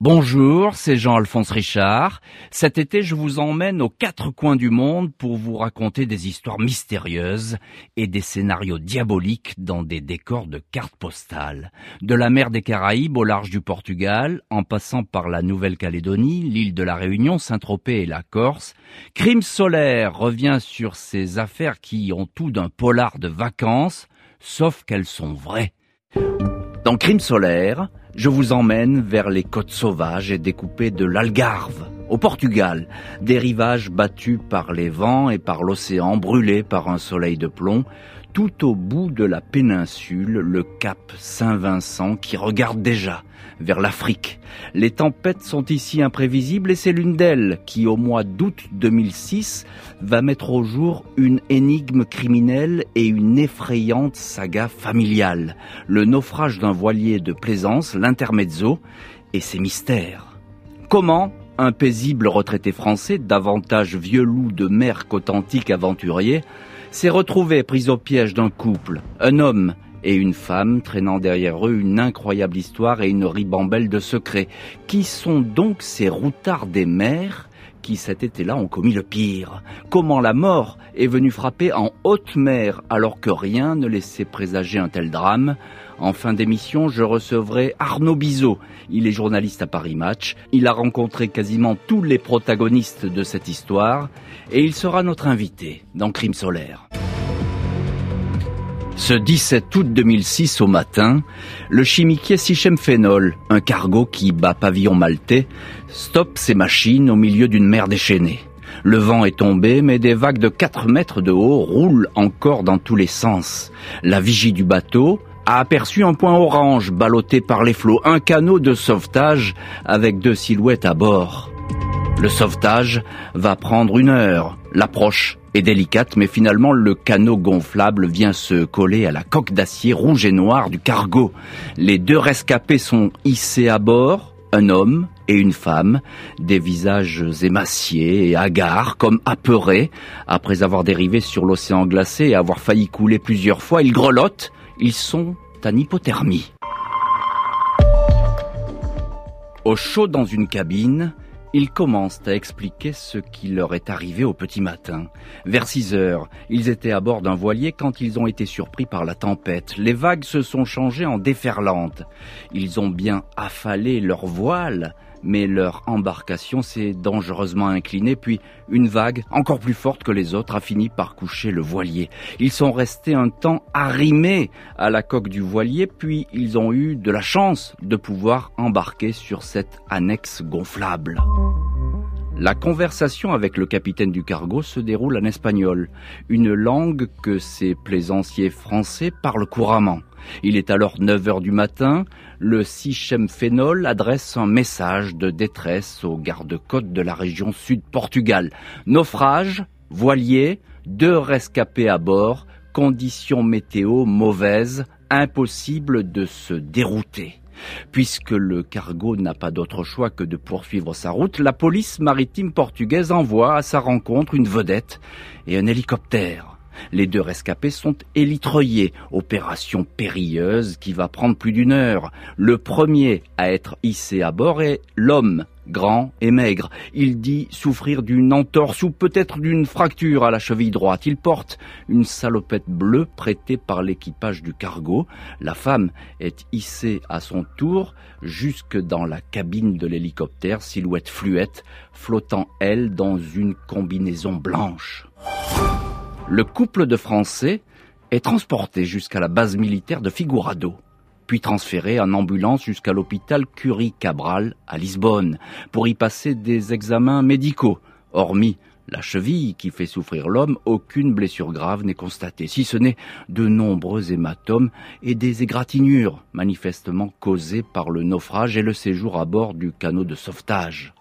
Bonjour, c'est Jean-Alphonse Richard. Cet été, je vous emmène aux quatre coins du monde pour vous raconter des histoires mystérieuses et des scénarios diaboliques dans des décors de cartes postales. De la mer des Caraïbes au large du Portugal, en passant par la Nouvelle-Calédonie, l'île de la Réunion, Saint-Tropez et la Corse, Crime solaire revient sur ces affaires qui ont tout d'un polar de vacances, sauf qu'elles sont vraies. Dans Crime solaire, je vous emmène vers les côtes sauvages et découpées de l'Algarve, au Portugal, des rivages battus par les vents et par l'océan, brûlés par un soleil de plomb, tout au bout de la péninsule, le cap Saint-Vincent qui regarde déjà vers l'Afrique. Les tempêtes sont ici imprévisibles et c'est l'une d'elles qui, au mois d'août 2006, va mettre au jour une énigme criminelle et une effrayante saga familiale. Le naufrage d'un voilier de plaisance, l'intermezzo, et ses mystères. Comment un paisible retraité français, davantage vieux loup de mer qu'authentique aventurier, s'est retrouvé pris au piège d'un couple, un homme et une femme traînant derrière eux une incroyable histoire et une ribambelle de secrets. Qui sont donc ces routards des mers qui cet été-là ont commis le pire? Comment la mort est venue frapper en haute mer alors que rien ne laissait présager un tel drame? En fin d'émission, je recevrai Arnaud Bizot. Il est journaliste à Paris Match. Il a rencontré quasiment tous les protagonistes de cette histoire et il sera notre invité dans Crime solaire. Ce 17 août 2006 au matin, le chimiquier Phénol, un cargo qui bat pavillon maltais, stoppe ses machines au milieu d'une mer déchaînée. Le vent est tombé, mais des vagues de 4 mètres de haut roulent encore dans tous les sens. La vigie du bateau a aperçu un point orange ballotté par les flots, un canot de sauvetage avec deux silhouettes à bord. Le sauvetage va prendre une heure. L'approche est délicate, mais finalement le canot gonflable vient se coller à la coque d'acier rouge et noire du cargo. Les deux rescapés sont hissés à bord, un homme et une femme, des visages émaciés et hagards, comme apeurés. Après avoir dérivé sur l'océan glacé et avoir failli couler plusieurs fois, ils grelottent, ils sont en hypothermie. Au chaud dans une cabine, ils commencent à expliquer ce qui leur est arrivé au petit matin. Vers 6 heures, ils étaient à bord d'un voilier quand ils ont été surpris par la tempête. Les vagues se sont changées en déferlantes. Ils ont bien affalé leur voile, mais leur embarcation s'est dangereusement inclinée, puis une vague, encore plus forte que les autres, a fini par coucher le voilier. Ils sont restés un temps arrimés à la coque du voilier, puis ils ont eu de la chance de pouvoir embarquer sur cette annexe gonflable. La conversation avec le capitaine du cargo se déroule en espagnol, une langue que ces plaisanciers français parlent couramment. Il est alors 9 heures du matin, le Sichem Phénol adresse un message de détresse aux gardes-côtes de la région sud Portugal. Naufrage, voilier, deux rescapés à bord, conditions météo mauvaises, impossible de se dérouter. Puisque le cargo n'a pas d'autre choix que de poursuivre sa route, la police maritime portugaise envoie à sa rencontre une vedette et un hélicoptère. Les deux rescapés sont élitreillés, opération périlleuse qui va prendre plus d'une heure. Le premier à être hissé à bord est l'homme, grand et maigre. Il dit souffrir d'une entorse ou peut-être d'une fracture à la cheville droite. Il porte une salopette bleue prêtée par l'équipage du cargo. La femme est hissée à son tour jusque dans la cabine de l'hélicoptère, silhouette fluette, flottant elle dans une combinaison blanche. Le couple de Français est transporté jusqu'à la base militaire de Figurado, puis transféré en ambulance jusqu'à l'hôpital Curie Cabral à Lisbonne pour y passer des examens médicaux. Hormis la cheville qui fait souffrir l'homme, aucune blessure grave n'est constatée, si ce n'est de nombreux hématomes et des égratignures, manifestement causées par le naufrage et le séjour à bord du canot de sauvetage.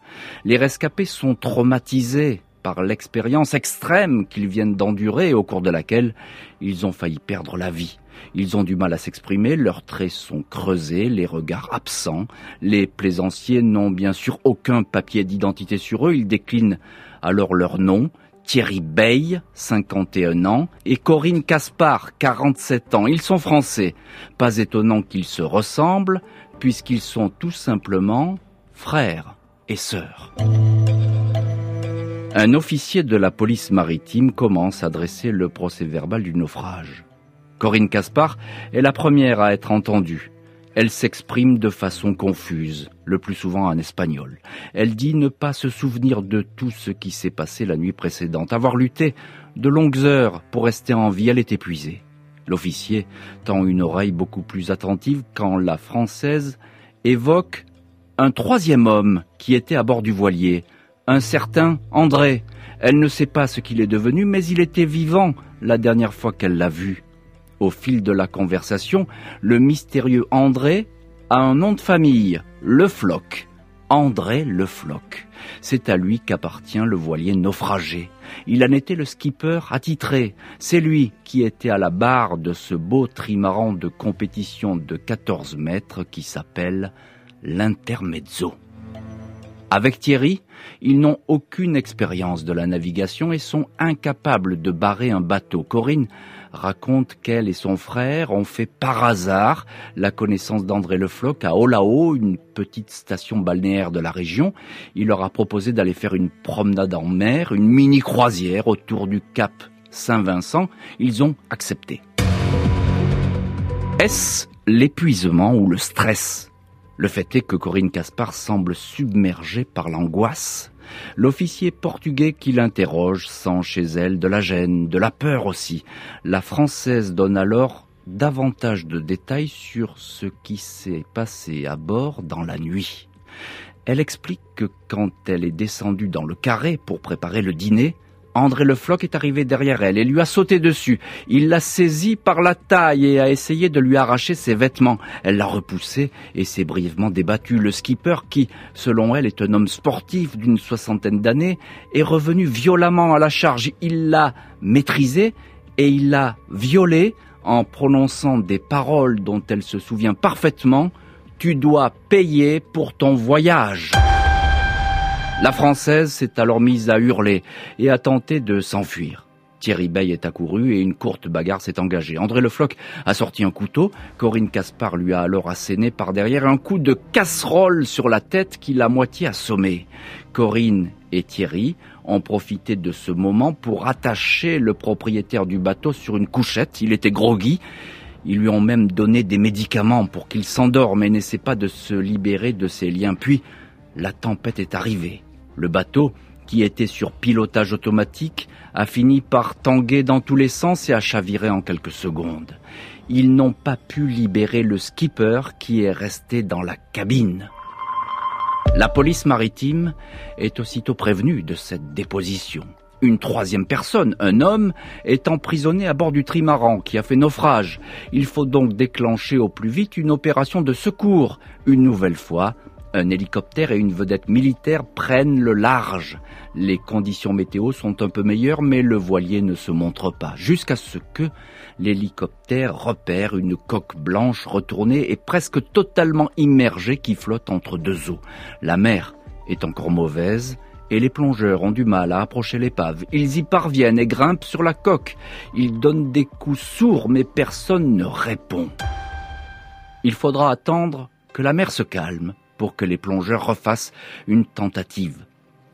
Les rescapés sont traumatisés par l'expérience extrême qu'ils viennent d'endurer au cours de laquelle ils ont failli perdre la vie. Ils ont du mal à s'exprimer, leurs traits sont creusés, les regards absents. Les plaisanciers n'ont bien sûr aucun papier d'identité sur eux, ils déclinent alors leur nom. Thierry Bey, 51 ans, et Corinne Caspar, 47 ans. Ils sont français. Pas étonnant qu'ils se ressemblent, puisqu'ils sont tout simplement frères et sœurs. Un officier de la police maritime commence à dresser le procès verbal du naufrage. Corinne Caspar est la première à être entendue. Elle s'exprime de façon confuse, le plus souvent en espagnol. Elle dit ne pas se souvenir de tout ce qui s'est passé la nuit précédente, avoir lutté de longues heures pour rester en vie, elle est épuisée. L'officier tend une oreille beaucoup plus attentive quand la Française évoque un troisième homme qui était à bord du voilier, un certain André. Elle ne sait pas ce qu'il est devenu, mais il était vivant la dernière fois qu'elle l'a vu. Au fil de la conversation, le mystérieux André a un nom de famille, Le Floc. André Le Floc. C'est à lui qu'appartient le voilier naufragé. Il en était le skipper attitré. C'est lui qui était à la barre de ce beau trimaran de compétition de 14 mètres qui s'appelle l'Intermezzo. Avec Thierry, ils n'ont aucune expérience de la navigation et sont incapables de barrer un bateau. Corinne raconte qu'elle et son frère ont fait par hasard la connaissance d'André Le Floch à Olao, une petite station balnéaire de la région. Il leur a proposé d'aller faire une promenade en mer, une mini croisière autour du cap Saint-Vincent. Ils ont accepté. Est-ce l'épuisement ou le stress? Le fait est que Corinne Caspar semble submergée par l'angoisse. L'officier portugais qui l'interroge sent chez elle de la gêne, de la peur aussi. La Française donne alors davantage de détails sur ce qui s'est passé à bord dans la nuit. Elle explique que quand elle est descendue dans le carré pour préparer le dîner, André Le Floch est arrivé derrière elle et lui a sauté dessus. Il l'a saisie par la taille et a essayé de lui arracher ses vêtements. Elle l'a repoussé et s'est brièvement débattu. Le skipper, qui, selon elle, est un homme sportif d'une soixantaine d'années, est revenu violemment à la charge. Il l'a maîtrisé et il l'a violée en prononçant des paroles dont elle se souvient parfaitement. Tu dois payer pour ton voyage. La Française s'est alors mise à hurler et a tenté de s'enfuir. Thierry Bay est accouru et une courte bagarre s'est engagée. André Le Floch a sorti un couteau. Corinne Caspar lui a alors asséné par derrière un coup de casserole sur la tête qui l'a moitié assommé. Corinne et Thierry ont profité de ce moment pour attacher le propriétaire du bateau sur une couchette. Il était groggy. Ils lui ont même donné des médicaments pour qu'il s'endorme et n'essaie pas de se libérer de ses liens. Puis, la tempête est arrivée. Le bateau, qui était sur pilotage automatique, a fini par tanguer dans tous les sens et a chaviré en quelques secondes. Ils n'ont pas pu libérer le skipper qui est resté dans la cabine. La police maritime est aussitôt prévenue de cette déposition. Une troisième personne, un homme, est emprisonné à bord du trimaran qui a fait naufrage. Il faut donc déclencher au plus vite une opération de secours. Une nouvelle fois, un hélicoptère et une vedette militaire prennent le large. Les conditions météo sont un peu meilleures, mais le voilier ne se montre pas, jusqu'à ce que l'hélicoptère repère une coque blanche retournée et presque totalement immergée qui flotte entre deux eaux. La mer est encore mauvaise, et les plongeurs ont du mal à approcher l'épave. Ils y parviennent et grimpent sur la coque. Ils donnent des coups sourds, mais personne ne répond. Il faudra attendre que la mer se calme pour que les plongeurs refassent une tentative.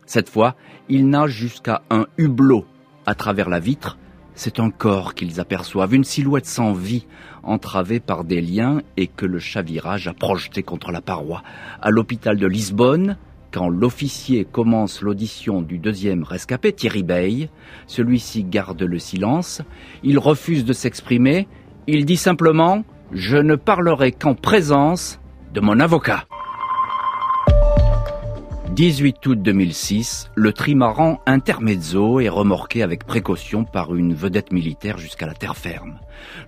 Cette fois, ils nagent jusqu'à un hublot. À travers la vitre, c'est un corps qu'ils aperçoivent, une silhouette sans vie, entravée par des liens et que le chavirage a projeté contre la paroi. À l'hôpital de Lisbonne, quand l'officier commence l'audition du deuxième rescapé, Thierry Bay, celui-ci garde le silence, il refuse de s'exprimer, il dit simplement ⁇ Je ne parlerai qu'en présence de mon avocat ⁇ 18 août 2006, le trimaran Intermezzo est remorqué avec précaution par une vedette militaire jusqu'à la terre ferme.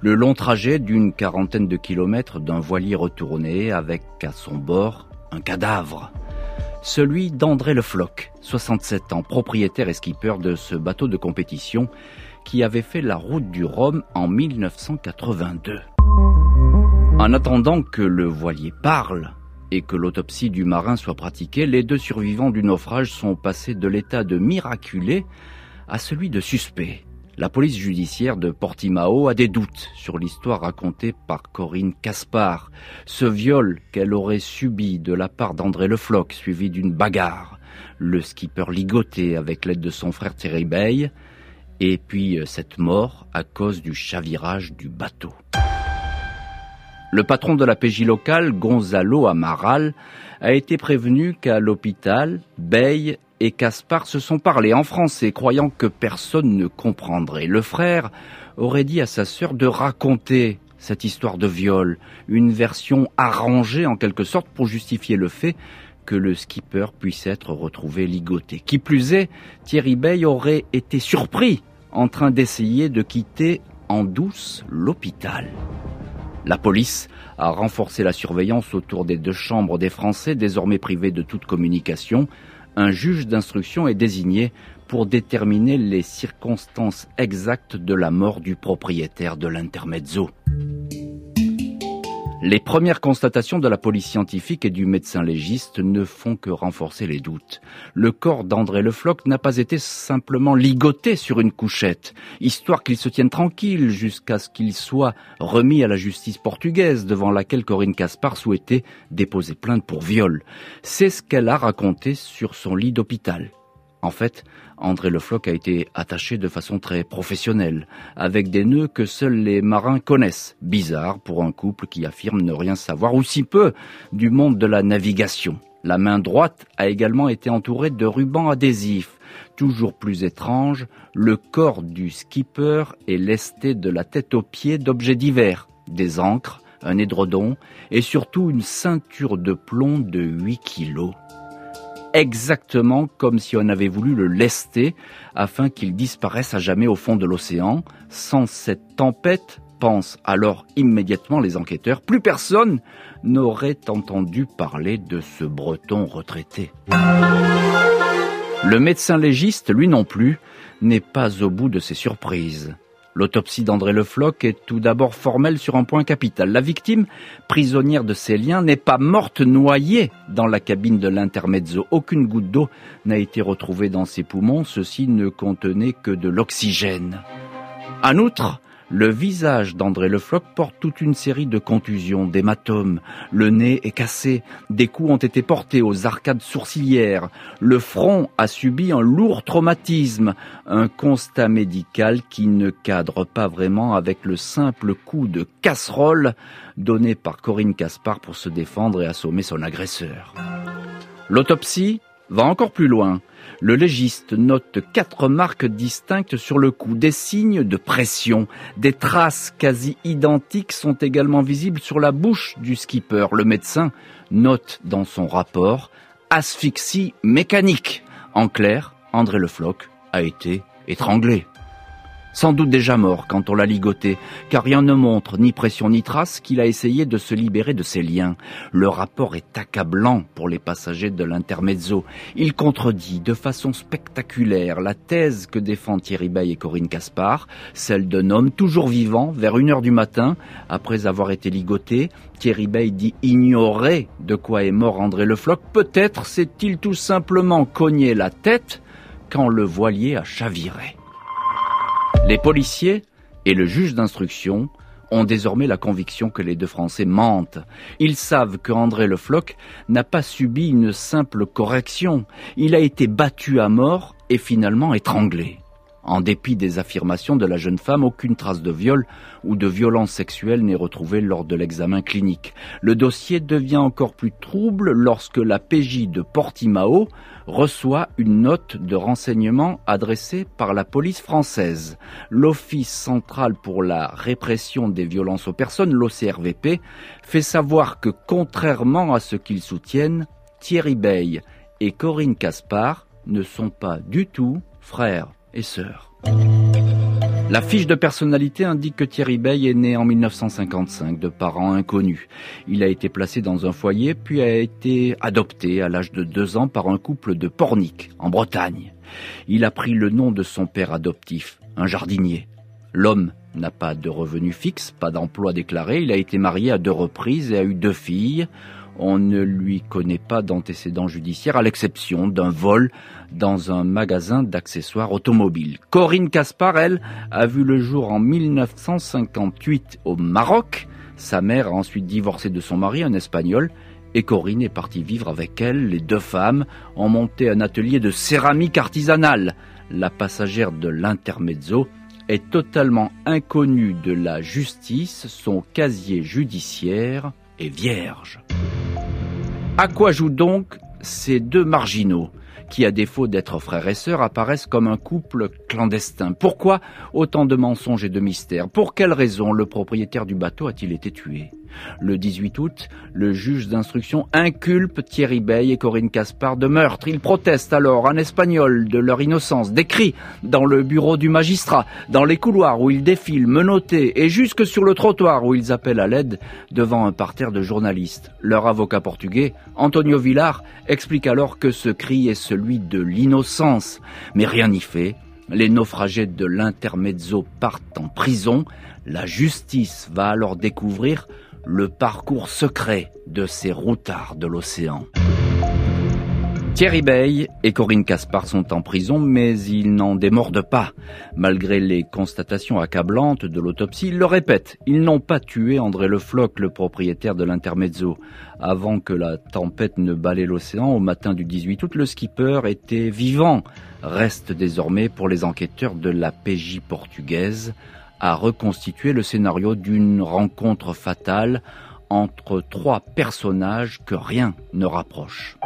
Le long trajet d'une quarantaine de kilomètres d'un voilier retourné avec à son bord un cadavre. Celui d'André Le Floch, 67 ans, propriétaire et skipper de ce bateau de compétition qui avait fait la route du Rhum en 1982. En attendant que le voilier parle, que l'autopsie du marin soit pratiquée, les deux survivants du naufrage sont passés de l'état de miraculé à celui de suspect. La police judiciaire de Portimao a des doutes sur l'histoire racontée par Corinne Caspar, ce viol qu'elle aurait subi de la part d'André Le Floch, suivi d'une bagarre, le skipper ligoté avec l'aide de son frère Thierry Bay, et puis euh, cette mort à cause du chavirage du bateau. Le patron de la PJ locale, Gonzalo Amaral, a été prévenu qu'à l'hôpital, Bay et Caspar se sont parlé en français, croyant que personne ne comprendrait. Le frère aurait dit à sa sœur de raconter cette histoire de viol, une version arrangée en quelque sorte pour justifier le fait que le skipper puisse être retrouvé ligoté. Qui plus est, Thierry Bay aurait été surpris en train d'essayer de quitter en douce l'hôpital. La police a renforcé la surveillance autour des deux chambres des Français, désormais privées de toute communication, un juge d'instruction est désigné pour déterminer les circonstances exactes de la mort du propriétaire de l'intermezzo. Les premières constatations de la police scientifique et du médecin légiste ne font que renforcer les doutes. Le corps d'André Le Floch n'a pas été simplement ligoté sur une couchette, histoire qu'il se tienne tranquille jusqu'à ce qu'il soit remis à la justice portugaise devant laquelle Corinne Caspar souhaitait déposer plainte pour viol. C'est ce qu'elle a raconté sur son lit d'hôpital. En fait, André Le Floch a été attaché de façon très professionnelle, avec des nœuds que seuls les marins connaissent. Bizarre pour un couple qui affirme ne rien savoir, ou si peu, du monde de la navigation. La main droite a également été entourée de rubans adhésifs. Toujours plus étrange, le corps du skipper est lesté de la tête aux pieds d'objets divers, des ancres, un édredon et surtout une ceinture de plomb de 8 kilos exactement comme si on avait voulu le lester afin qu'il disparaisse à jamais au fond de l'océan. Sans cette tempête, pensent alors immédiatement les enquêteurs, plus personne n'aurait entendu parler de ce breton retraité. Le médecin légiste, lui non plus, n'est pas au bout de ses surprises. L'autopsie d'André Le Floch est tout d'abord formelle sur un point capital. La victime, prisonnière de ses liens, n'est pas morte noyée dans la cabine de l'intermezzo. Aucune goutte d'eau n'a été retrouvée dans ses poumons. Ceux-ci ne contenaient que de l'oxygène. En outre, le visage d'André Le Floch porte toute une série de contusions, d'hématomes. Le nez est cassé, des coups ont été portés aux arcades sourcilières. Le front a subi un lourd traumatisme, un constat médical qui ne cadre pas vraiment avec le simple coup de casserole donné par Corinne Caspar pour se défendre et assommer son agresseur. L'autopsie va encore plus loin. Le légiste note quatre marques distinctes sur le cou, des signes de pression. Des traces quasi identiques sont également visibles sur la bouche du skipper. Le médecin note dans son rapport asphyxie mécanique. En clair, André Le Floch a été étranglé sans doute déjà mort quand on l'a ligoté, car rien ne montre, ni pression ni trace, qu'il a essayé de se libérer de ses liens. Le rapport est accablant pour les passagers de l'intermezzo. Il contredit de façon spectaculaire la thèse que défendent Thierry Bay et Corinne Caspar, celle d'un homme toujours vivant vers une heure du matin, après avoir été ligoté. Thierry Bay dit ignorer de quoi est mort André Le Floch. Peut-être s'est-il tout simplement cogné la tête quand le voilier a chaviré. Les policiers et le juge d'instruction ont désormais la conviction que les deux Français mentent. Ils savent que André Le Floch n'a pas subi une simple correction. Il a été battu à mort et finalement étranglé. En dépit des affirmations de la jeune femme, aucune trace de viol ou de violence sexuelle n'est retrouvée lors de l'examen clinique. Le dossier devient encore plus trouble lorsque la PJ de Portimao reçoit une note de renseignement adressée par la police française. L'Office central pour la répression des violences aux personnes, l'OCRVP, fait savoir que contrairement à ce qu'ils soutiennent, Thierry Bay et Corinne Caspar ne sont pas du tout frères La fiche de personnalité indique que Thierry Bay est né en 1955 de parents inconnus. Il a été placé dans un foyer puis a été adopté à l'âge de deux ans par un couple de Pornic en Bretagne. Il a pris le nom de son père adoptif, un jardinier. L'homme n'a pas de revenu fixe, pas d'emploi déclaré, il a été marié à deux reprises et a eu deux filles. On ne lui connaît pas d'antécédents judiciaires à l'exception d'un vol dans un magasin d'accessoires automobiles. Corinne Caspar, elle, a vu le jour en 1958 au Maroc. Sa mère a ensuite divorcé de son mari, un espagnol, et Corinne est partie vivre avec elle. Les deux femmes ont monté un atelier de céramique artisanale. La passagère de l'intermezzo est totalement inconnue de la justice. Son casier judiciaire est vierge. À quoi jouent donc ces deux marginaux qui, à défaut d'être frères et sœurs, apparaissent comme un couple clandestin? Pourquoi autant de mensonges et de mystères? Pour quelle raison le propriétaire du bateau a-t-il été tué? Le 18 août, le juge d'instruction inculpe Thierry Bey et Corinne Caspar de meurtre. Ils protestent alors en espagnol de leur innocence, décrit dans le bureau du magistrat, dans les couloirs où ils défilent menottés et jusque sur le trottoir où ils appellent à l'aide devant un parterre de journalistes. Leur avocat portugais, Antonio Villar, explique alors que ce cri est celui de l'innocence. Mais rien n'y fait. Les naufragés de l'intermezzo partent en prison. La justice va alors découvrir le parcours secret de ces routards de l'océan. Thierry Bey et Corinne Caspar sont en prison, mais ils n'en démordent pas. Malgré les constatations accablantes de l'autopsie, ils le répètent, ils n'ont pas tué André Le Floch, le propriétaire de l'Intermezzo. Avant que la tempête ne balaye l'océan, au matin du 18 août, le skipper était vivant. Reste désormais pour les enquêteurs de la PJ portugaise à reconstituer le scénario d'une rencontre fatale entre trois personnages que rien ne rapproche.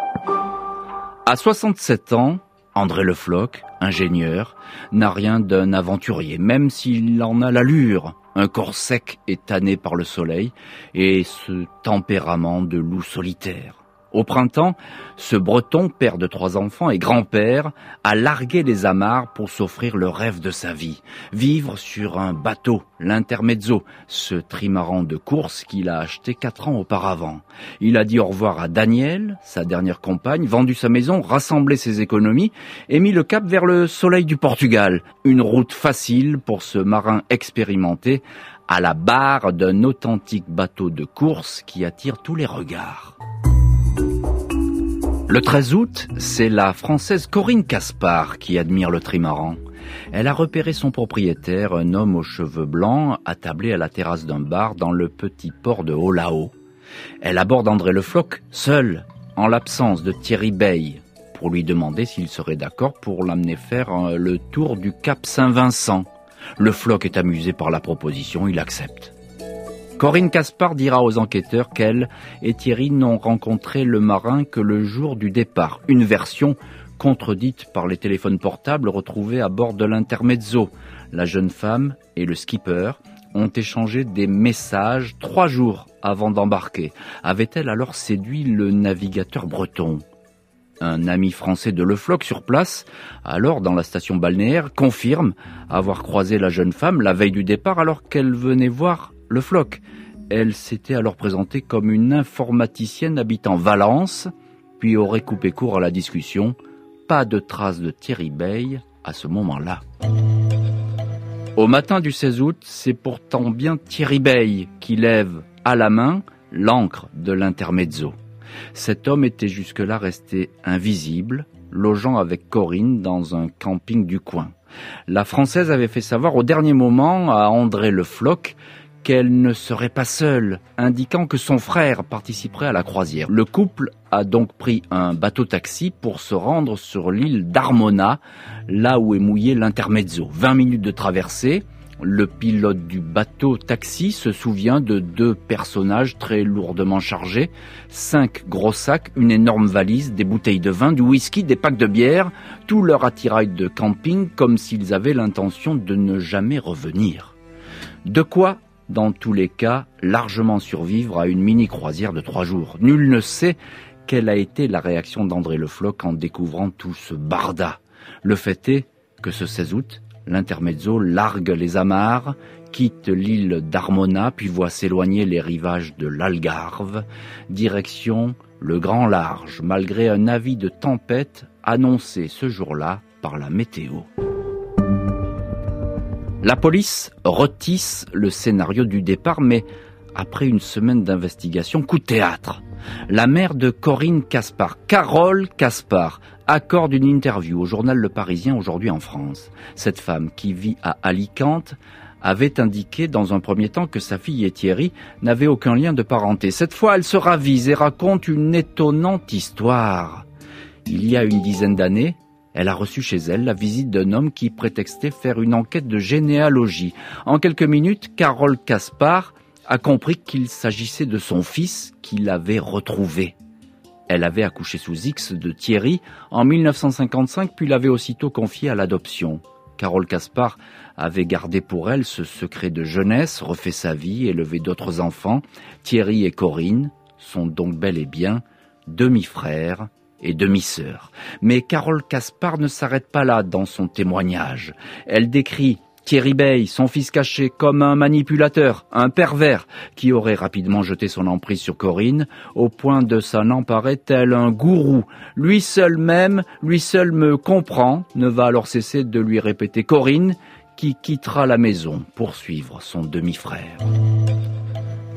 À 67 ans, André Le Floch, ingénieur, n'a rien d'un aventurier, même s'il en a l'allure, un corps sec et tanné par le soleil, et ce tempérament de loup solitaire. Au printemps, ce breton, père de trois enfants et grand-père, a largué les amarres pour s'offrir le rêve de sa vie. Vivre sur un bateau, l'intermezzo, ce trimaran de course qu'il a acheté quatre ans auparavant. Il a dit au revoir à Daniel, sa dernière compagne, vendu sa maison, rassemblé ses économies et mis le cap vers le soleil du Portugal. Une route facile pour ce marin expérimenté à la barre d'un authentique bateau de course qui attire tous les regards. Le 13 août, c'est la Française Corinne Caspar qui admire le trimaran. Elle a repéré son propriétaire, un homme aux cheveux blancs, attablé à la terrasse d'un bar dans le petit port de Olao. Elle aborde André Le Floch, seul, en l'absence de Thierry Bey, pour lui demander s'il serait d'accord pour l'amener faire euh, le tour du Cap Saint-Vincent. Le Floch est amusé par la proposition, il accepte. Corinne Caspar dira aux enquêteurs qu'elle et Thierry n'ont rencontré le marin que le jour du départ, une version contredite par les téléphones portables retrouvés à bord de l'Intermezzo. La jeune femme et le skipper ont échangé des messages trois jours avant d'embarquer. Avait-elle alors séduit le navigateur breton? Un ami français de Le Floch sur place, alors dans la station balnéaire, confirme avoir croisé la jeune femme la veille du départ alors qu'elle venait voir le Floch. Elle s'était alors présentée comme une informaticienne habitant Valence, puis aurait coupé court à la discussion. Pas de traces de Thierry Bey à ce moment-là. Au matin du 16 août, c'est pourtant bien Thierry Bey qui lève à la main l'encre de l'intermezzo. Cet homme était jusque-là resté invisible, logeant avec Corinne dans un camping du coin. La Française avait fait savoir au dernier moment à André Le Floch qu'elle ne serait pas seule, indiquant que son frère participerait à la croisière. Le couple a donc pris un bateau-taxi pour se rendre sur l'île d'Armona, là où est mouillé l'intermezzo. 20 minutes de traversée, le pilote du bateau taxi se souvient de deux personnages très lourdement chargés, cinq gros sacs, une énorme valise, des bouteilles de vin, du whisky, des packs de bière, tout leur attirail de camping comme s'ils avaient l'intention de ne jamais revenir. De quoi dans tous les cas, largement survivre à une mini-croisière de trois jours. Nul ne sait quelle a été la réaction d'André Le Floch en découvrant tout ce barda. Le fait est que ce 16 août, l'intermezzo largue les amarres, quitte l'île d'Armona, puis voit s'éloigner les rivages de l'Algarve, direction le grand large, malgré un avis de tempête annoncé ce jour-là par la météo. La police retisse le scénario du départ, mais après une semaine d'investigation, coup de théâtre. La mère de Corinne Caspar, Carole Caspar, accorde une interview au journal Le Parisien aujourd'hui en France. Cette femme qui vit à Alicante avait indiqué dans un premier temps que sa fille et Thierry n'avaient aucun lien de parenté. Cette fois, elle se ravise et raconte une étonnante histoire. Il y a une dizaine d'années, elle a reçu chez elle la visite d'un homme qui prétextait faire une enquête de généalogie. En quelques minutes, Carole Caspar a compris qu'il s'agissait de son fils qu'il avait retrouvé. Elle avait accouché sous X de Thierry en 1955 puis l'avait aussitôt confié à l'adoption. Carole Caspar avait gardé pour elle ce secret de jeunesse, refait sa vie, élevé d'autres enfants. Thierry et Corinne sont donc bel et bien demi-frères et demi-sœurs. Mais Carole Caspar ne s'arrête pas là dans son témoignage. Elle décrit Thierry Bey, son fils caché, comme un manipulateur, un pervers, qui aurait rapidement jeté son emprise sur Corinne, au point de s'en emparer tel un gourou. Lui seul même, lui seul me comprend, ne va alors cesser de lui répéter Corinne, qui quittera la maison pour suivre son demi-frère.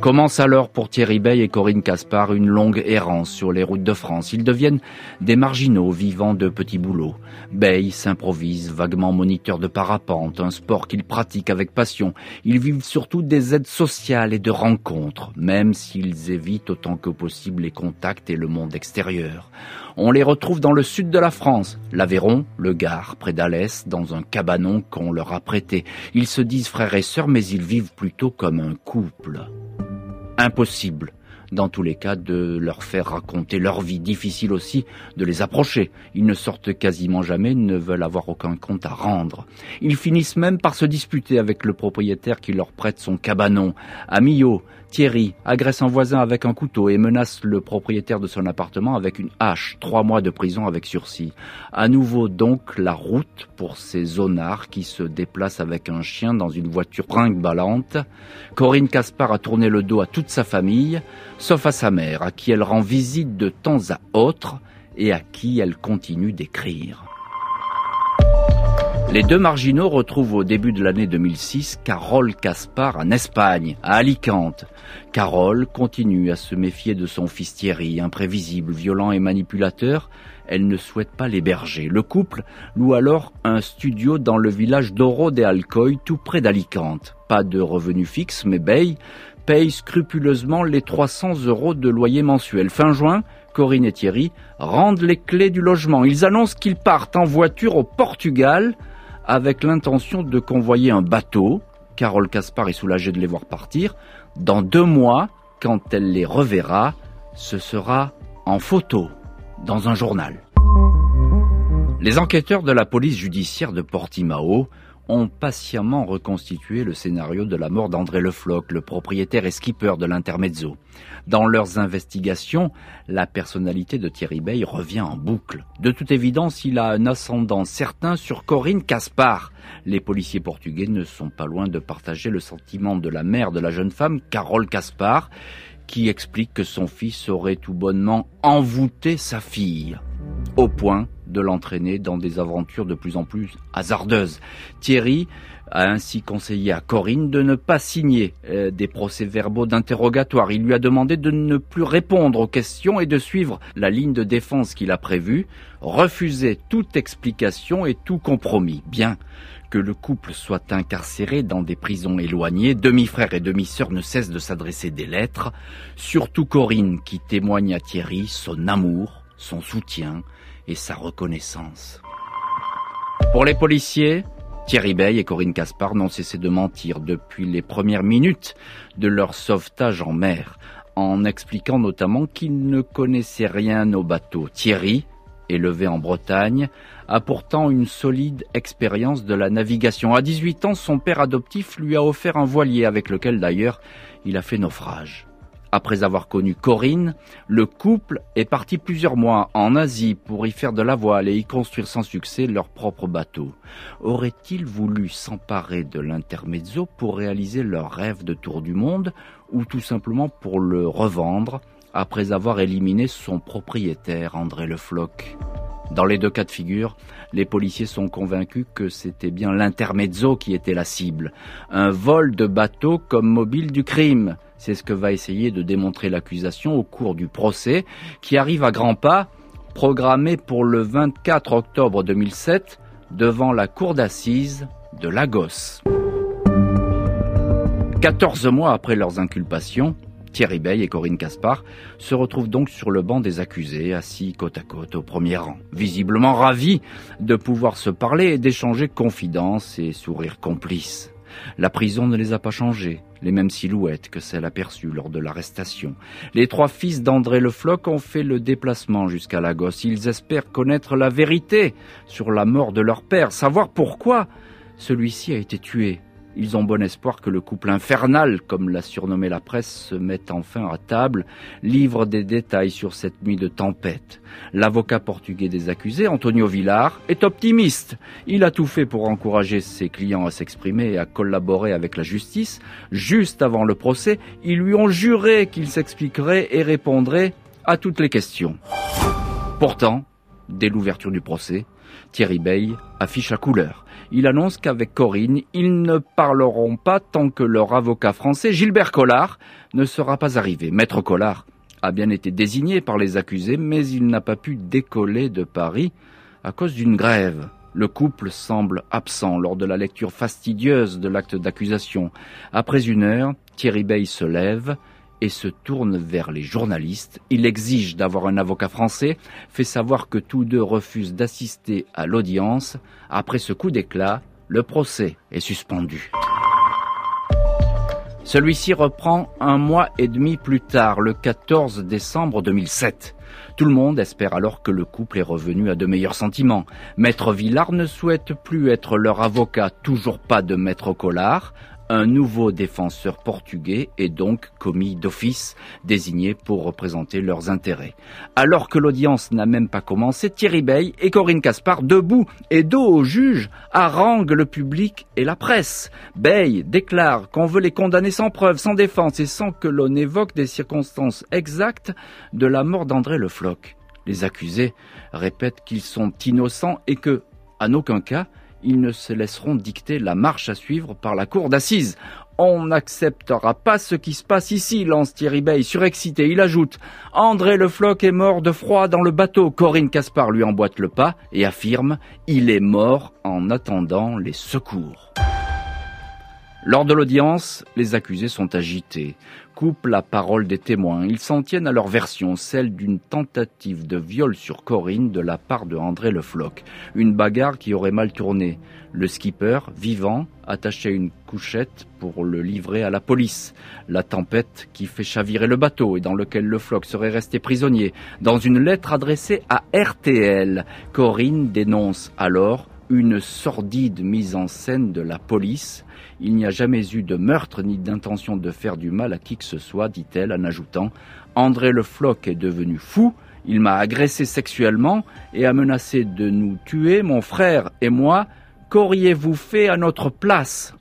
Commence alors pour Thierry Bey et Corinne Caspar une longue errance sur les routes de France. Ils deviennent des marginaux vivant de petits boulots. Bey s'improvise vaguement moniteur de parapente, un sport qu'il pratique avec passion. Ils vivent surtout des aides sociales et de rencontres, même s'ils évitent autant que possible les contacts et le monde extérieur. On les retrouve dans le sud de la France, l'Aveyron, le Gard, près d'Alès, dans un cabanon qu'on leur a prêté. Ils se disent frères et sœurs, mais ils vivent plutôt comme un couple impossible dans tous les cas de leur faire raconter leur vie, difficile aussi de les approcher. Ils ne sortent quasiment jamais, ne veulent avoir aucun compte à rendre. Ils finissent même par se disputer avec le propriétaire qui leur prête son cabanon. À Millau, Thierry agresse un voisin avec un couteau et menace le propriétaire de son appartement avec une hache. Trois mois de prison avec sursis. À nouveau donc la route pour ces zonards qui se déplacent avec un chien dans une voiture brinque-ballante. Corinne Caspar a tourné le dos à toute sa famille, sauf à sa mère, à qui elle rend visite de temps à autre et à qui elle continue d'écrire. Les deux marginaux retrouvent au début de l'année 2006 Carole Caspar en Espagne, à Alicante. Carole continue à se méfier de son fils Thierry, imprévisible, violent et manipulateur. Elle ne souhaite pas l'héberger. Le couple loue alors un studio dans le village d'Oro de Alcoy, tout près d'Alicante. Pas de revenus fixes, mais Bay paye scrupuleusement les 300 euros de loyer mensuel. Fin juin, Corinne et Thierry rendent les clés du logement. Ils annoncent qu'ils partent en voiture au Portugal avec l'intention de convoyer un bateau. Carole Caspar est soulagée de les voir partir. Dans deux mois, quand elle les reverra, ce sera en photo, dans un journal. Les enquêteurs de la police judiciaire de Portimao ont patiemment reconstitué le scénario de la mort d'André Lefloc, le propriétaire et skipper de l'Intermezzo. Dans leurs investigations, la personnalité de Thierry Bey revient en boucle. De toute évidence, il a un ascendant certain sur Corinne Caspar. Les policiers portugais ne sont pas loin de partager le sentiment de la mère de la jeune femme, Carole Caspar, qui explique que son fils aurait tout bonnement envoûté sa fille, au point de l'entraîner dans des aventures de plus en plus hasardeuses. Thierry a ainsi conseillé à Corinne de ne pas signer euh, des procès-verbaux d'interrogatoire. Il lui a demandé de ne plus répondre aux questions et de suivre la ligne de défense qu'il a prévue, refuser toute explication et tout compromis. Bien que le couple soit incarcéré dans des prisons éloignées, demi-frère et demi-sœur ne cessent de s'adresser des lettres, surtout Corinne qui témoigne à Thierry son amour, son soutien, et sa reconnaissance. Pour les policiers, Thierry Bey et Corinne Caspar n'ont cessé de mentir depuis les premières minutes de leur sauvetage en mer, en expliquant notamment qu'ils ne connaissaient rien au bateau. Thierry, élevé en Bretagne, a pourtant une solide expérience de la navigation. À 18 ans, son père adoptif lui a offert un voilier avec lequel d'ailleurs il a fait naufrage. Après avoir connu Corinne, le couple est parti plusieurs mois en Asie pour y faire de la voile et y construire sans succès leur propre bateau. Aurait-il voulu s'emparer de l'intermezzo pour réaliser leur rêve de tour du monde ou tout simplement pour le revendre après avoir éliminé son propriétaire André Le Floch? Dans les deux cas de figure, les policiers sont convaincus que c'était bien l'intermezzo qui était la cible. Un vol de bateau comme mobile du crime. C'est ce que va essayer de démontrer l'accusation au cours du procès qui arrive à grands pas, programmé pour le 24 octobre 2007 devant la cour d'assises de Lagos. 14 mois après leurs inculpations, Thierry Bey et Corinne Caspar se retrouvent donc sur le banc des accusés, assis côte à côte au premier rang, visiblement ravis de pouvoir se parler et d'échanger confidences et sourires complices. La prison ne les a pas changés, les mêmes silhouettes que celles aperçues lors de l'arrestation. Les trois fils d'André Le Floch ont fait le déplacement jusqu'à Lagos. Ils espèrent connaître la vérité sur la mort de leur père, savoir pourquoi celui-ci a été tué ils ont bon espoir que le couple infernal, comme l'a surnommé la presse, se mette enfin à table, livre des détails sur cette nuit de tempête. L'avocat portugais des accusés, Antonio Villar, est optimiste. Il a tout fait pour encourager ses clients à s'exprimer et à collaborer avec la justice. Juste avant le procès, ils lui ont juré qu'il s'expliquerait et répondrait à toutes les questions. Pourtant, dès l'ouverture du procès, Thierry Bey affiche la couleur. Il annonce qu'avec Corinne, ils ne parleront pas tant que leur avocat français, Gilbert Collard, ne sera pas arrivé. Maître Collard a bien été désigné par les accusés, mais il n'a pas pu décoller de Paris à cause d'une grève. Le couple semble absent lors de la lecture fastidieuse de l'acte d'accusation. Après une heure, Thierry Bey se lève, et se tourne vers les journalistes. Il exige d'avoir un avocat français, fait savoir que tous deux refusent d'assister à l'audience. Après ce coup d'éclat, le procès est suspendu. Celui-ci reprend un mois et demi plus tard, le 14 décembre 2007. Tout le monde espère alors que le couple est revenu à de meilleurs sentiments. Maître Villard ne souhaite plus être leur avocat, toujours pas de Maître Collard un nouveau défenseur portugais est donc commis d'office, désigné pour représenter leurs intérêts. Alors que l'audience n'a même pas commencé, Thierry Bey et Corinne Caspar, debout et dos au juge, haranguent le public et la presse. Bey déclare qu'on veut les condamner sans preuve, sans défense et sans que l'on évoque des circonstances exactes de la mort d'André Le Floch. Les accusés répètent qu'ils sont innocents et que, en aucun cas, ils ne se laisseront dicter la marche à suivre par la cour d'assises. On n'acceptera pas ce qui se passe ici, lance Thierry Bey, surexcité. Il ajoute André Le Floch est mort de froid dans le bateau. Corinne Caspar lui emboîte le pas et affirme Il est mort en attendant les secours. Lors de l'audience, les accusés sont agités, coupent la parole des témoins. Ils s'en tiennent à leur version, celle d'une tentative de viol sur Corinne de la part de André Le Floch. Une bagarre qui aurait mal tourné. Le skipper, vivant, attaché à une couchette pour le livrer à la police. La tempête qui fait chavirer le bateau et dans lequel Le Floch serait resté prisonnier. Dans une lettre adressée à RTL, Corinne dénonce alors une sordide mise en scène de la police. Il n'y a jamais eu de meurtre ni d'intention de faire du mal à qui que ce soit, dit-elle en ajoutant André Le Floch est devenu fou, il m'a agressé sexuellement et a menacé de nous tuer, mon frère et moi. Qu'auriez-vous fait à notre place?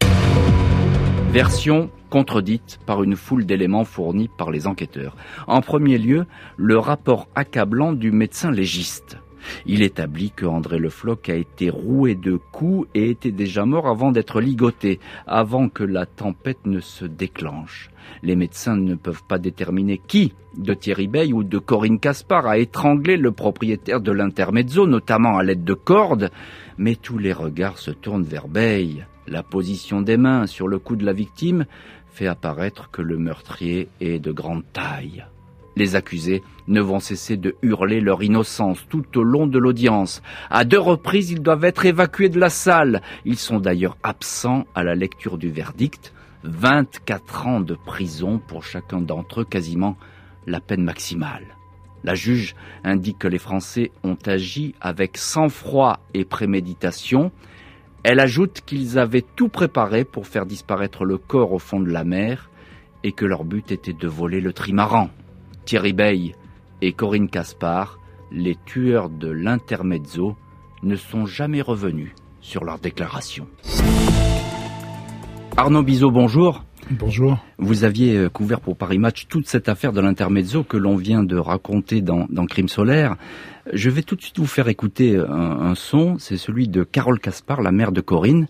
Version contredite par une foule d'éléments fournis par les enquêteurs. En premier lieu, le rapport accablant du médecin légiste. Il établit que André Le Floch a été roué de coups et était déjà mort avant d'être ligoté, avant que la tempête ne se déclenche. Les médecins ne peuvent pas déterminer qui, de Thierry Bey ou de Corinne Caspar, a étranglé le propriétaire de l'intermezzo, notamment à l'aide de cordes, mais tous les regards se tournent vers Bey. La position des mains sur le cou de la victime fait apparaître que le meurtrier est de grande taille. Les accusés ne vont cesser de hurler leur innocence tout au long de l'audience. À deux reprises, ils doivent être évacués de la salle. Ils sont d'ailleurs absents à la lecture du verdict. 24 ans de prison pour chacun d'entre eux, quasiment la peine maximale. La juge indique que les Français ont agi avec sang-froid et préméditation. Elle ajoute qu'ils avaient tout préparé pour faire disparaître le corps au fond de la mer et que leur but était de voler le trimaran. Thierry Bey et Corinne Caspar, les tueurs de l'intermezzo, ne sont jamais revenus sur leur déclaration. Arnaud Bizot, bonjour. Bonjour. Vous aviez euh, couvert pour Paris Match toute cette affaire de l'intermezzo que l'on vient de raconter dans, Crime solaire. Je vais tout de suite vous faire écouter un, un son, c'est celui de Carole Caspar, la mère de Corinne,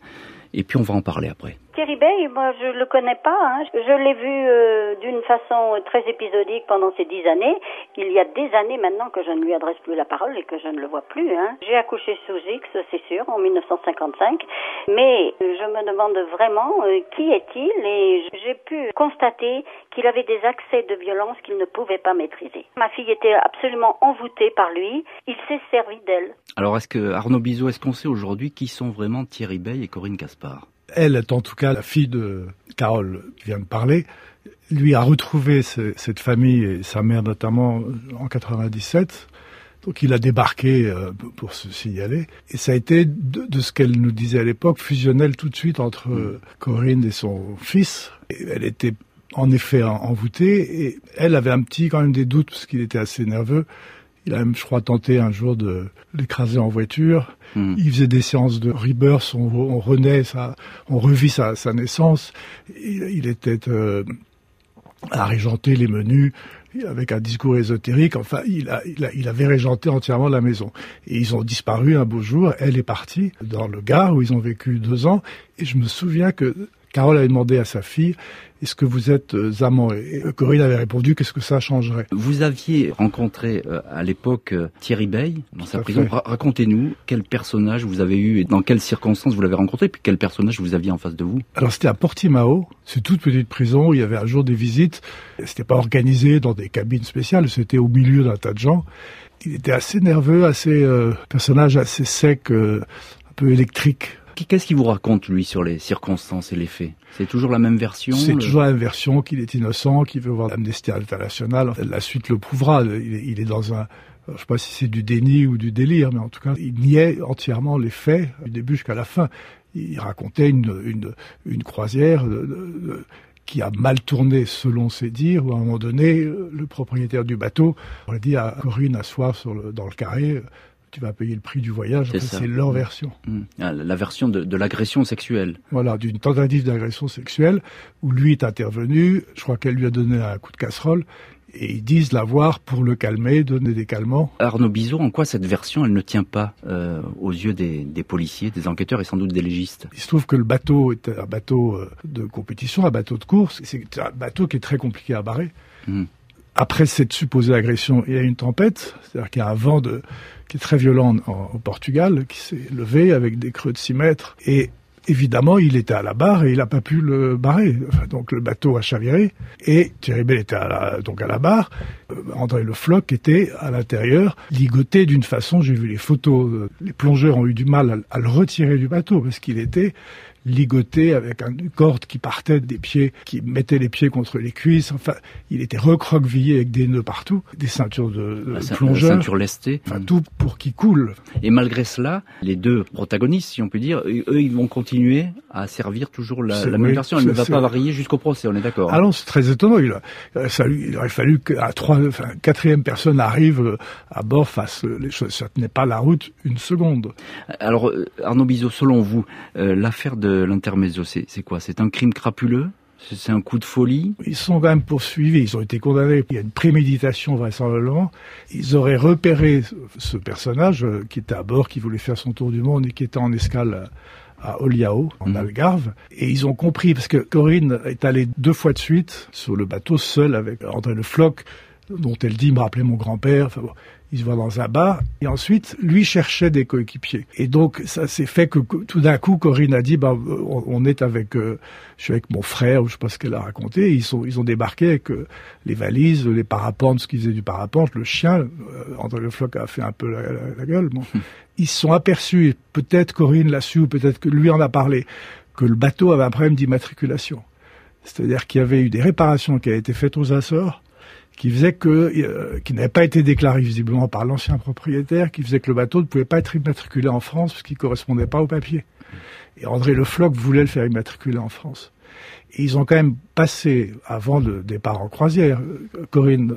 et puis on va en parler après. Thierry Bay, moi je le connais pas. Hein. Je l'ai vu euh, d'une façon très épisodique pendant ces dix années. Il y a des années maintenant que je ne lui adresse plus la parole et que je ne le vois plus. Hein. J'ai accouché sous X, c'est sûr, en 1955. Mais je me demande vraiment euh, qui est-il et j'ai pu constater qu'il avait des accès de violence qu'il ne pouvait pas maîtriser. Ma fille était absolument envoûtée par lui. Il s'est servi d'elle. Alors est-ce que Arnaud Bizot, est-ce qu'on sait aujourd'hui qui sont vraiment Thierry Bay et Corinne Caspar? Elle est en tout cas la fille de Carole qui vient de parler, lui a retrouvé cette famille et sa mère notamment en 97. Donc il a débarqué euh, pour se signaler. Et ça a été, de, ce qu'elle nous disait à l'époque, fusionnel tout de suite entre euh, Corinne et son fils. elle était en effet envoûtée et elle avait un petit quand même des doutes parce qu'il était assez nerveux. Il a même, je crois, tenté un jour de l'écraser en voiture. Hmm. Il faisait des séances de rebirth, on, on renaît, ça, on revit sa, sa naissance. Il, était euh, à régenter les menus avec un discours ésotérique. Enfin, il, a, il, a, il avait régenté entièrement la maison. Et ils ont disparu un beau jour. Elle est partie dans le Gard où ils ont vécu deux ans. Et je me souviens que Carole avait demandé à sa fille est-ce que vous êtes euh, amants Et Corinne avait répondu qu'est-ce que ça changerait Vous aviez rencontré euh, à l'époque euh, Thierry Bey dans sa prison. Racontez-nous quel personnage vous avez eu et dans quelles circonstances vous l'avez rencontré, puis quel personnage vous aviez en face de vous. Alors c'était à Portimao, c'est toute petite prison. Il y avait un jour des visites. C'était pas organisé dans des cabines spéciales, c'était au milieu d'un tas de gens. Il était assez nerveux, assez personnage assez sec, un peu électrique. Qu'est-ce qu'il vous raconte, lui, sur les circonstances et les faits? C'est toujours la même version C'est toujours la même version, qu'il est innocent, qu'il veut voir l'amnesty internationale. La suite le prouvera. Il est dans un... Je ne sais pas si c'est du déni ou du délire, mais en tout cas, il niait entièrement les faits, du début jusqu'à la fin. Il racontait une, une, une croisière qui a mal tourné selon ses dires, où à un moment donné, le propriétaire du bateau aurait dit à Corinne à soir sur le, dans le carré, tu vas payer le prix du voyage. C'est leur version. Mmh. Ah, la version de, l'agression sexuelle. Voilà, d'une tentative d'agression sexuelle où lui est intervenu. Je crois qu'elle lui a donné un coup de casserole. Et ils disent l'avoir pour le calmer, donner des calmants. Arnaud Bizot, en quoi cette version, elle ne tient pas euh, aux yeux des, policiers, des enquêteurs et sans doute des légistes? Il se trouve que le bateau est un bateau euh, de compétition, un bateau de course. C'est un bateau qui est très compliqué à barrer. Mmh. Après cette supposée agression, il y a une tempête, c'est-à-dire qu'il y a un vent de, qui est très violent au Portugal, qui s'est levé avec des creux de 6 mètres. Et évidemment, il était à la barre et il n'a pas pu le barrer. donc le bateau a chaviré et Thierry Bell était à la, donc à la barre. Euh, André Le Floch était à l'intérieur, ligoté d'une façon, j'ai vu les photos, euh, les plongeurs ont eu du mal à le retirer du bateau parce qu'il était ligoté avec une corde qui partait des pieds, qui mettait les pieds contre les cuisses. Enfin, il était recroquevillé avec des nœuds partout, des ceintures de, de plongeurs. Ceinture lestée. Enfin, tout pour qu'il coule. Et malgré cela, les deux protagonistes, si on peut dire, eux, ils vont continuer à servir toujours la, même version. Elle ne va pas varier jusqu'au procès, on est d'accord. Ah non, c'est très étonnant. Il, a, ça, il aurait fallu qu'à trois, enfin, quatrième personne arrive euh, à bord, fasse les choses. Ça tenait pas la route une seconde. Alors, euh, Arnaud Bizot, selon vous, euh, l'affaire de l'intermezzo, c'est quoi? C'est un crime crapuleux? C'est un coup de folie? Ils sont quand même poursuivis, ils ont été condamnés. Il y a une préméditation vraisemblablement. Ils auraient repéré ce personnage euh, qui était à bord, qui voulait faire son tour du monde et qui était en escale à Oliao, en mhm. Algarve. Et ils ont compris, parce que Corinne est allée deux fois de suite sur le bateau seule avec André Le Floch, dont elle dit me rappeler mon grand-père. Enfin bon, il se voit dans un bar, et ensuite, lui cherchait des coéquipiers. Et donc, ça s'est fait que tout d'un coup, Corinne a dit, bah, on est avec, euh, je suis avec mon frère, ou je sais pas ce qu'elle a raconté, ils sont, ils ont débarqué avec euh, les valises, les parapentes, ce qu'ils faisaient du parapente, le chien, euh, André Le Floch a fait un peu la, gueule, bon. Ils se sont aperçus, peut-être Corinne l'a su, ou peut-être que lui en a parlé, que le bateau avait un problème d'immatriculation. C'est-à-dire qu'il y avait eu des réparations qui avaient été faites aux Açores, qui faisait que, euh, qui n'avait pas été déclaré visiblement par l'ancien propriétaire, qui faisait que le bateau ne pouvait pas être immatriculé en France parce qu'il correspondait pas au papier. Et André Le Floch voulait le faire immatriculer en France. Et ils ont quand même passé, avant le départ en croisière, euh, Corinne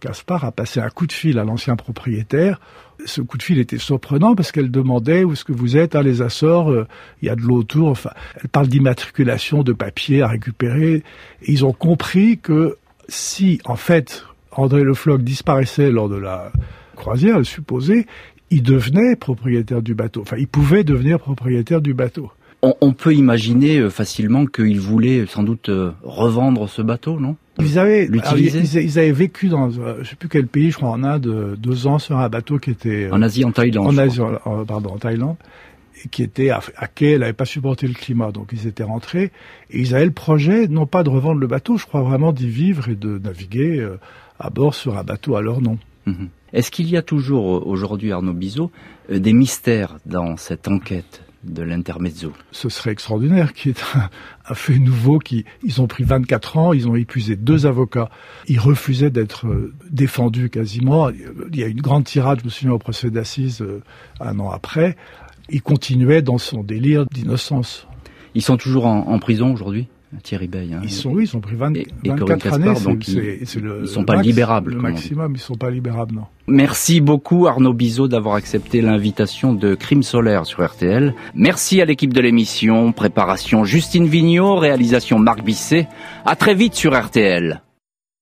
Caspar a passé un coup de fil à l'ancien propriétaire. Ce coup de fil était surprenant parce qu'elle demandait où est-ce que vous êtes, à les Açores, euh, il y a de l'eau autour. Enfin, elle parle d'immatriculation de papier à récupérer. Et ils ont compris que si, en fait, André Le Floch disparaissait lors de la croisière, le supposé, il devenait propriétaire du bateau. Enfin, il pouvait devenir propriétaire du bateau. On, peut imaginer euh, facilement qu'ils voulaient sans doute euh, revendre ce bateau, non? Ils avaient, ils, avaient vécu dans, je sais plus quel pays, je crois en Inde, deux ans sur un bateau qui était en Asie, en Thaïlande. En Asie, pardon, en Thaïlande, qui était à, quai, elle n'avait pas supporté le climat, donc ils étaient rentrés et ils avaient le projet, non pas de revendre le bateau, je crois vraiment d'y vivre et de naviguer à bord sur un bateau à leur nom. Mhm. Est-ce qu'il y a toujours aujourd'hui, Arnaud Bizot, euh, des mystères dans cette enquête de l'intermezzo? Ce serait extraordinaire, qui est un, fait nouveau. Qui, ils ont pris 24 ans, ils ont épuisé deux avocats. Ils refusaient d'être euh, défendus quasiment. Il y a une grande tirade, je me souviens, au procès d'assises euh, un an après. Il continuait dans son délire d'innocence. Ils sont toujours en prison aujourd'hui Thierry Bay. Hein. Ils sont, oui, ils ont pris 20, 24 années. Donc ils, ne sont pas libérables. Le maximum, ils sont pas libérables, non. Merci beaucoup Arnaud Bizot d'avoir accepté l'invitation de Crime Solaire sur RTL. Merci à l'équipe de l'émission, préparation Justine Vignot, réalisation Marc Bisset. À très vite sur RTL.